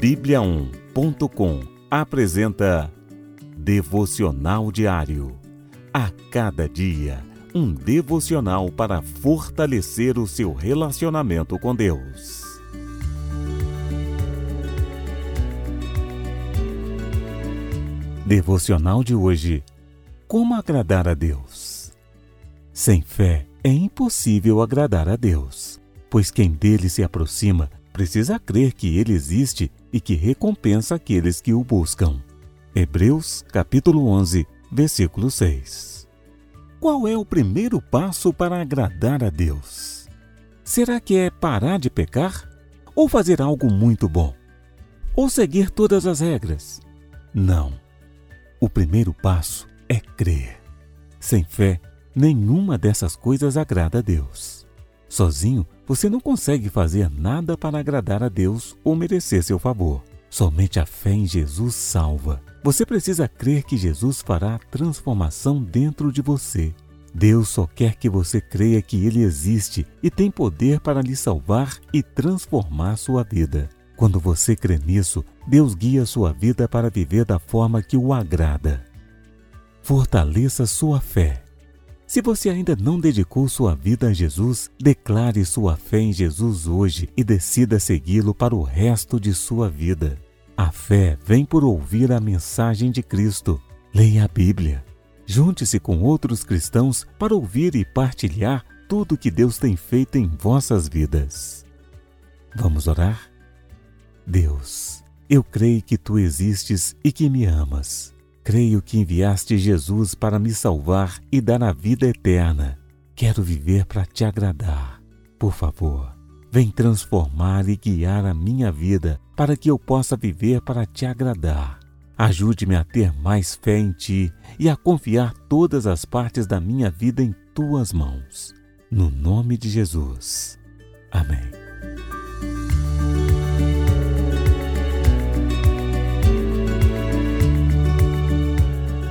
Bíblia1.com apresenta Devocional Diário. A cada dia, um devocional para fortalecer o seu relacionamento com Deus. Devocional de hoje. Como agradar a Deus? Sem fé é impossível agradar a Deus, pois quem dele se aproxima precisa crer que ele existe e que recompensa aqueles que o buscam. Hebreus capítulo 11, versículo 6. Qual é o primeiro passo para agradar a Deus? Será que é parar de pecar? Ou fazer algo muito bom? Ou seguir todas as regras? Não. O primeiro passo é crer. Sem fé, nenhuma dessas coisas agrada a Deus. Sozinho, você não consegue fazer nada para agradar a Deus ou merecer seu favor. Somente a fé em Jesus salva. Você precisa crer que Jesus fará a transformação dentro de você. Deus só quer que você creia que Ele existe e tem poder para lhe salvar e transformar sua vida. Quando você crê nisso, Deus guia sua vida para viver da forma que o agrada. Fortaleça sua fé. Se você ainda não dedicou sua vida a Jesus, declare sua fé em Jesus hoje e decida segui-lo para o resto de sua vida. A fé vem por ouvir a mensagem de Cristo. Leia a Bíblia. Junte-se com outros cristãos para ouvir e partilhar tudo que Deus tem feito em vossas vidas. Vamos orar? Deus, eu creio que tu existes e que me amas. Creio que enviaste Jesus para me salvar e dar a vida eterna. Quero viver para te agradar. Por favor, vem transformar e guiar a minha vida para que eu possa viver para te agradar. Ajude-me a ter mais fé em ti e a confiar todas as partes da minha vida em tuas mãos. No nome de Jesus. Amém.